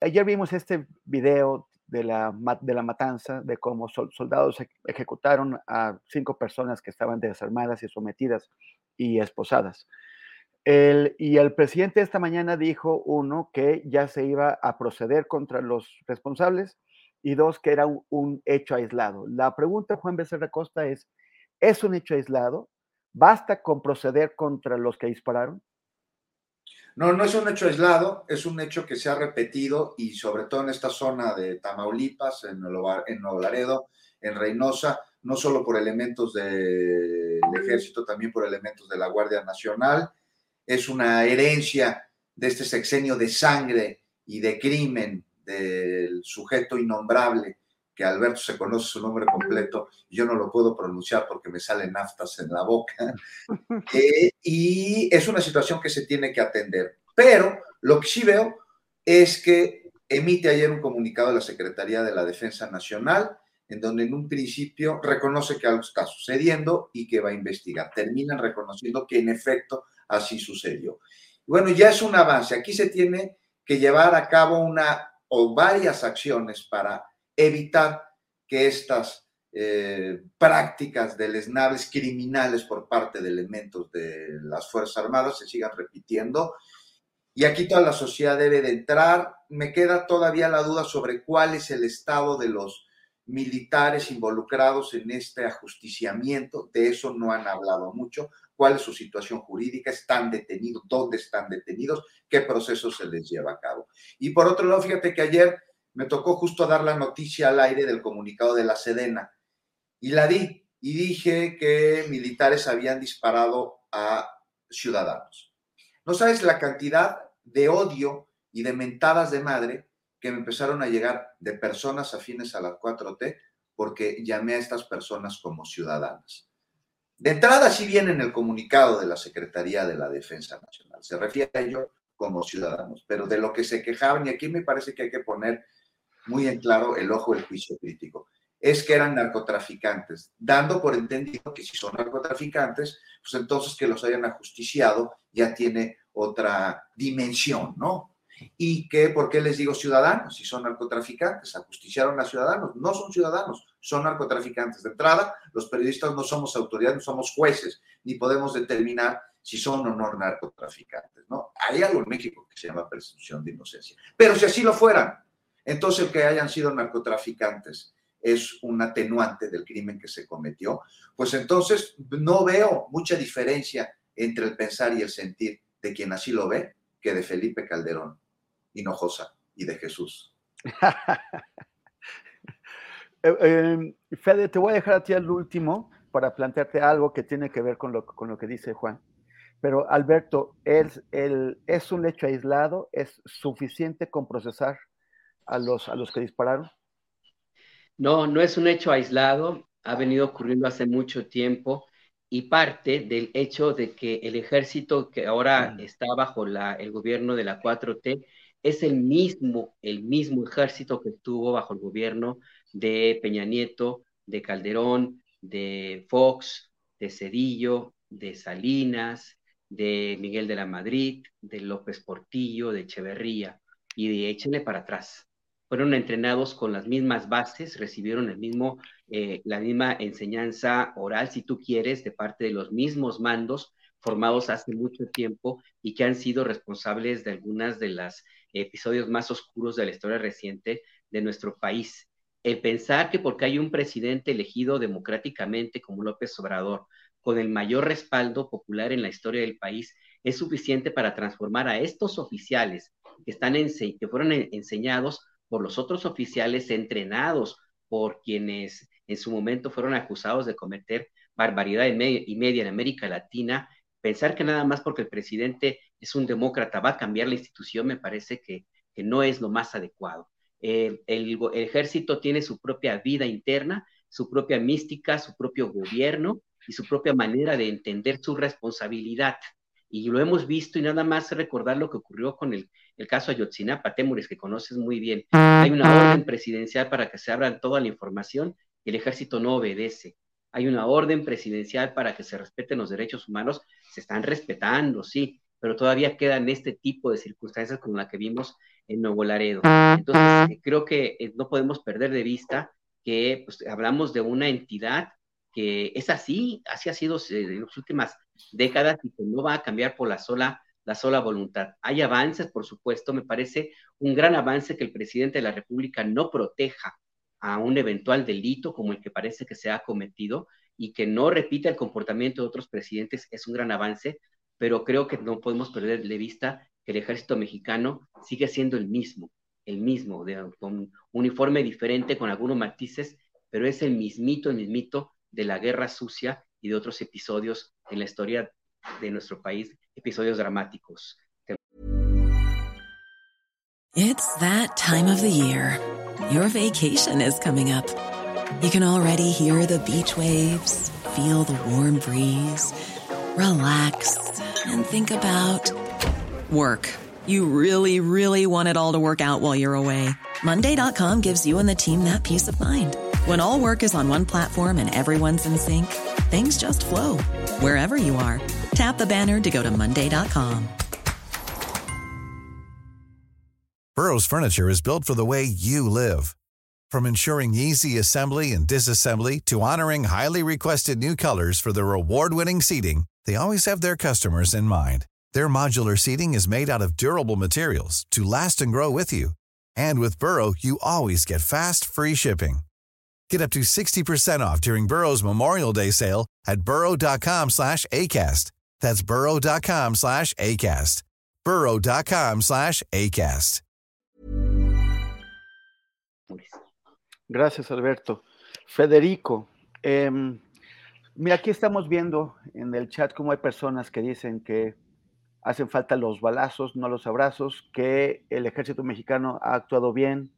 Ayer vimos este video de la, de la matanza, de cómo soldados ejecutaron a cinco personas que estaban desarmadas y sometidas y esposadas. El, y el presidente esta mañana dijo, uno, que ya se iba a proceder contra los responsables y dos, que era un, un hecho aislado. La pregunta, Juan Becerra Costa, es, ¿es un hecho aislado? ¿Basta con proceder contra los que dispararon? No, no es un hecho aislado, es un hecho que se ha repetido y sobre todo en esta zona de Tamaulipas, en, Nuevo Laredo, en Reynosa, no solo por elementos del ejército, también por elementos de la Guardia Nacional. Es una herencia de este sexenio de sangre y de crimen del sujeto innombrable que Alberto se conoce su nombre completo, yo no lo puedo pronunciar porque me salen naftas en la boca, eh, y es una situación que se tiene que atender. Pero lo que sí veo es que emite ayer un comunicado de la Secretaría de la Defensa Nacional, en donde en un principio reconoce que algo está sucediendo y que va a investigar. Terminan reconociendo que en efecto así sucedió. Bueno, ya es un avance. Aquí se tiene que llevar a cabo una o varias acciones para evitar que estas eh, prácticas deleznables criminales por parte de elementos de las Fuerzas Armadas se sigan repitiendo. Y aquí toda la sociedad debe de entrar. Me queda todavía la duda sobre cuál es el estado de los militares involucrados en este ajusticiamiento. De eso no han hablado mucho. ¿Cuál es su situación jurídica? ¿Están detenidos? ¿Dónde están detenidos? ¿Qué proceso se les lleva a cabo? Y por otro lado, fíjate que ayer me tocó justo dar la noticia al aire del comunicado de la Sedena y la di y dije que militares habían disparado a ciudadanos. No sabes la cantidad de odio y de mentadas de madre que me empezaron a llegar de personas afines a la 4T porque llamé a estas personas como ciudadanas. De entrada sí viene en el comunicado de la Secretaría de la Defensa Nacional, se refiere a ello como ciudadanos, pero de lo que se quejaban, y aquí me parece que hay que poner muy en claro el ojo del juicio crítico, es que eran narcotraficantes, dando por entendido que si son narcotraficantes, pues entonces que los hayan ajusticiado ya tiene otra dimensión, ¿no? Y que, ¿por qué les digo ciudadanos? Si son narcotraficantes, ajusticiaron a ciudadanos, no son ciudadanos, son narcotraficantes. De entrada, los periodistas no somos autoridades, no somos jueces, ni podemos determinar si son o no narcotraficantes, ¿no? Hay algo en México que se llama presunción de inocencia. Pero si así lo fueran, entonces, el que hayan sido narcotraficantes es un atenuante del crimen que se cometió. Pues entonces no veo mucha diferencia entre el pensar y el sentir de quien así lo ve que de Felipe Calderón, Hinojosa y de Jesús. Eh, eh, Fede, te voy a dejar a ti al último para plantearte algo que tiene que ver con lo, con lo que dice Juan. Pero Alberto, ¿es, el, ¿es un hecho aislado? ¿Es suficiente con procesar a los, a los que dispararon? No, no es un hecho aislado, ha venido ocurriendo hace mucho tiempo y parte del hecho de que el ejército que ahora mm. está bajo la, el gobierno de la 4T es el mismo, el mismo ejército que estuvo bajo el gobierno de Peña Nieto, de Calderón, de Fox, de Cedillo, de Salinas, de Miguel de la Madrid, de López Portillo, de Echeverría, y de échenle para atrás. Fueron entrenados con las mismas bases, recibieron el mismo, eh, la misma enseñanza oral, si tú quieres, de parte de los mismos mandos formados hace mucho tiempo y que han sido responsables de algunas de los episodios más oscuros de la historia reciente de nuestro país. El pensar que porque hay un presidente elegido democráticamente como López Obrador, con el mayor respaldo popular en la historia del país, es suficiente para transformar a estos oficiales que, están que fueron enseñados por los otros oficiales entrenados por quienes en su momento fueron acusados de cometer barbaridad y media en América Latina, pensar que nada más porque el presidente es un demócrata va a cambiar la institución me parece que, no es lo más adecuado. el, ejército tiene su propia vida interna, su propia mística, su propio gobierno y su propia manera de entender su responsabilidad y lo hemos visto y nada más recordar lo que ocurrió con el, el caso Ayotzinapa, Temuris, que conoces muy bien. Hay una orden presidencial para que se abra toda la información y el ejército no obedece. Hay una orden presidencial para que se respeten los derechos humanos, se están respetando, sí, pero todavía quedan este tipo de circunstancias como la que vimos en Nuevo Laredo. Entonces, creo que eh, no podemos perder de vista que pues, hablamos de una entidad que es así, así ha sido en las últimas décadas y que no va a cambiar por la sola, la sola voluntad. Hay avances, por supuesto, me parece un gran avance que el presidente de la República no proteja a un eventual delito como el que parece que se ha cometido y que no repita el comportamiento de otros presidentes es un gran avance, pero creo que no podemos perder de vista que el ejército mexicano sigue siendo el mismo, el mismo, de, con un uniforme diferente, con algunos matices, pero es el mismito, el mismito de la guerra sucia y de otros episodios en la historia de nuestro país, episodios dramáticos. It's that time of the year. Your vacation is coming up. You can already hear the beach waves, feel the warm breeze, relax and think about work. You really, really want it all to work out while you're away. Monday.com gives you and the team that peace of mind. When all work is on one platform and everyone's in sync, things just flow wherever you are. Tap the banner to go to Monday.com. Burrow's Furniture is built for the way you live. From ensuring easy assembly and disassembly to honoring highly requested new colors for their award winning seating, they always have their customers in mind. Their modular seating is made out of durable materials to last and grow with you. And with Burrow, you always get fast, free shipping. Get up to 60% off during Burrow's Memorial Day sale at burrow.com slash ACAST. That's burrow.com slash ACAST. burrow.com slash ACAST. Gracias, Alberto. Federico, eh, mira, aquí estamos viendo en el chat cómo hay personas que dicen que hacen falta los balazos, no los abrazos, que el ejército mexicano ha actuado bien,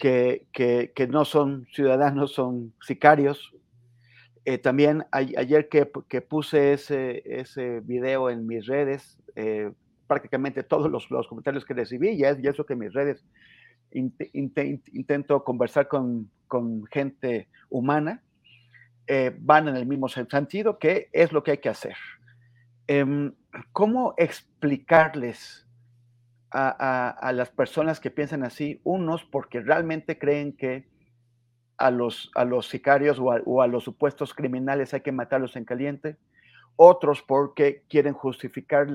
que, no son ciudadanos, son sicarios. Eh, también ayer que, puse ese, ese video en mis redes, eh, prácticamente todos los, comentarios que recibí, y, es, y eso que mis redes intento conversar con, gente humana, eh, van en el mismo sentido, que es lo que hay que hacer. Em, ¿Cómo explicarles a, las personas que piensan así, unos porque realmente creen que a los, a los sicarios o a, los supuestos criminales hay que matarlos en caliente, otros porque quieren justificar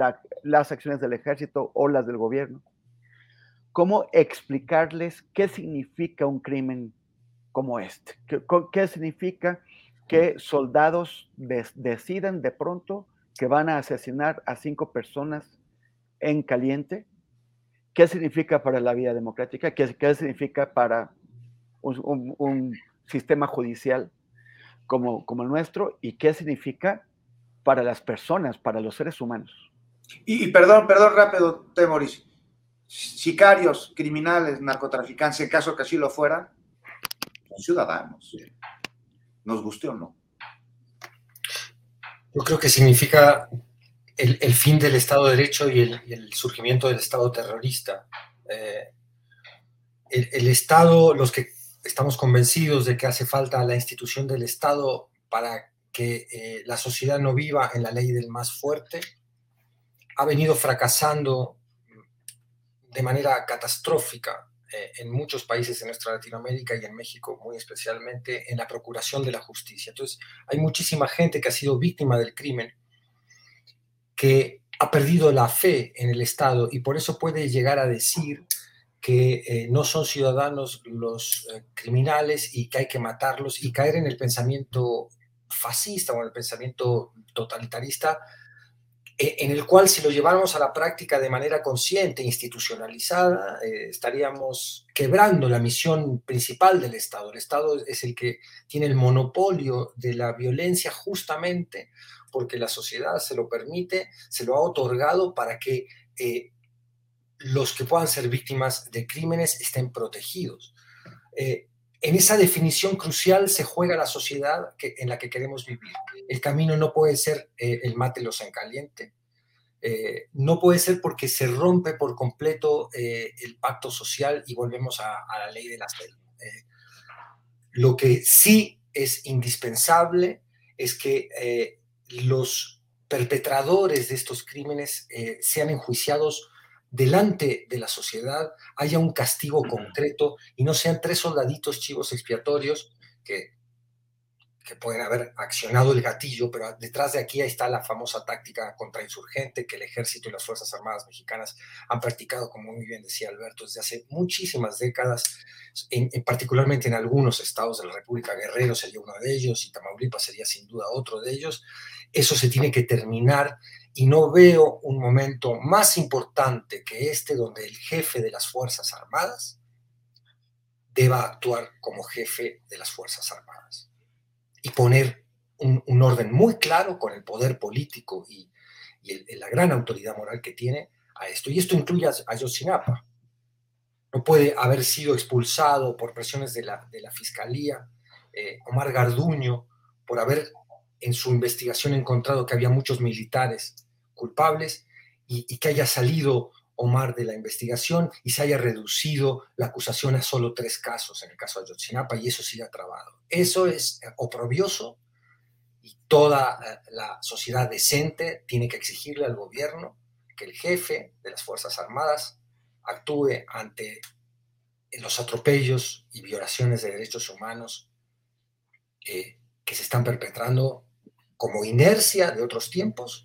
las acciones del ejército o las del gobierno. ¿Cómo explicarles qué significa un crimen como este? ¿Qué, significa que soldados deciden de pronto que van a asesinar a cinco personas en caliente? Qué significa para la vida democrática, qué, qué significa para un, sistema judicial como, como el nuestro y qué significa para las personas, para los seres humanos. Y, perdón, perdón rápido, Temoris. Sicarios, criminales, narcotraficantes, en caso que así lo fueran, son ciudadanos. Nos guste o no. Yo creo que significa el, fin del Estado de Derecho y el, surgimiento del Estado terrorista. Eh, el, Estado, los que estamos convencidos de que hace falta la institución del Estado para que eh, la sociedad no viva en la ley del más fuerte, ha venido fracasando de manera catastrófica eh, en muchos países de nuestra Latinoamérica y en México muy especialmente en la procuración de la justicia. Entonces, hay muchísima gente que ha sido víctima del crimen, que ha perdido la fe en el Estado y por eso puede llegar a decir que eh, no son ciudadanos los eh, criminales y que hay que matarlos y caer en el pensamiento fascista o en el pensamiento totalitarista en el cual si lo lleváramos a la práctica de manera consciente, institucionalizada, eh, estaríamos quebrando la misión principal del Estado. El Estado es el que tiene el monopolio de la violencia justamente porque la sociedad se lo permite, se lo ha otorgado para que eh, los que puedan ser víctimas de crímenes estén protegidos. En esa definición crucial se juega la sociedad en la que queremos vivir. El camino no puede ser eh, el mátelos en caliente. Eh, no puede ser porque se rompe por completo eh, el pacto social y volvemos a, la ley de la selva. lo que sí es indispensable es que los perpetradores de estos crímenes sean enjuiciados delante de la sociedad, haya un castigo concreto y no sean tres soldaditos chivos expiatorios que que pueden haber accionado el gatillo, pero detrás de aquí está la famosa táctica contrainsurgente que el ejército y las Fuerzas Armadas mexicanas han practicado, como muy bien decía Alberto, desde hace muchísimas décadas, en, particularmente en algunos estados de la República. Guerrero sería uno de ellos y Tamaulipas sería sin duda otro de ellos. Eso se tiene que terminar y no veo un momento más importante que este donde el jefe de las Fuerzas Armadas deba actuar como jefe de las Fuerzas Armadas y poner un, orden muy claro con el poder político y, la gran autoridad moral que tiene a esto. Y esto incluye a, Ayotzinapa. No puede haber sido expulsado por presiones de la, de la Fiscalía eh, Omar Garduño por haber en su investigación encontrado que había muchos militares culpables y, que haya salido Omar de la investigación y se haya reducido la acusación a solo tres casos en el caso de Ayotzinapa y eso sigue trabado. Eso es eh, oprobioso y toda eh, la sociedad decente tiene que exigirle al gobierno que el jefe de las Fuerzas Armadas actúe ante los atropellos y violaciones de derechos humanos eh, que se están perpetrando como inercia de otros tiempos,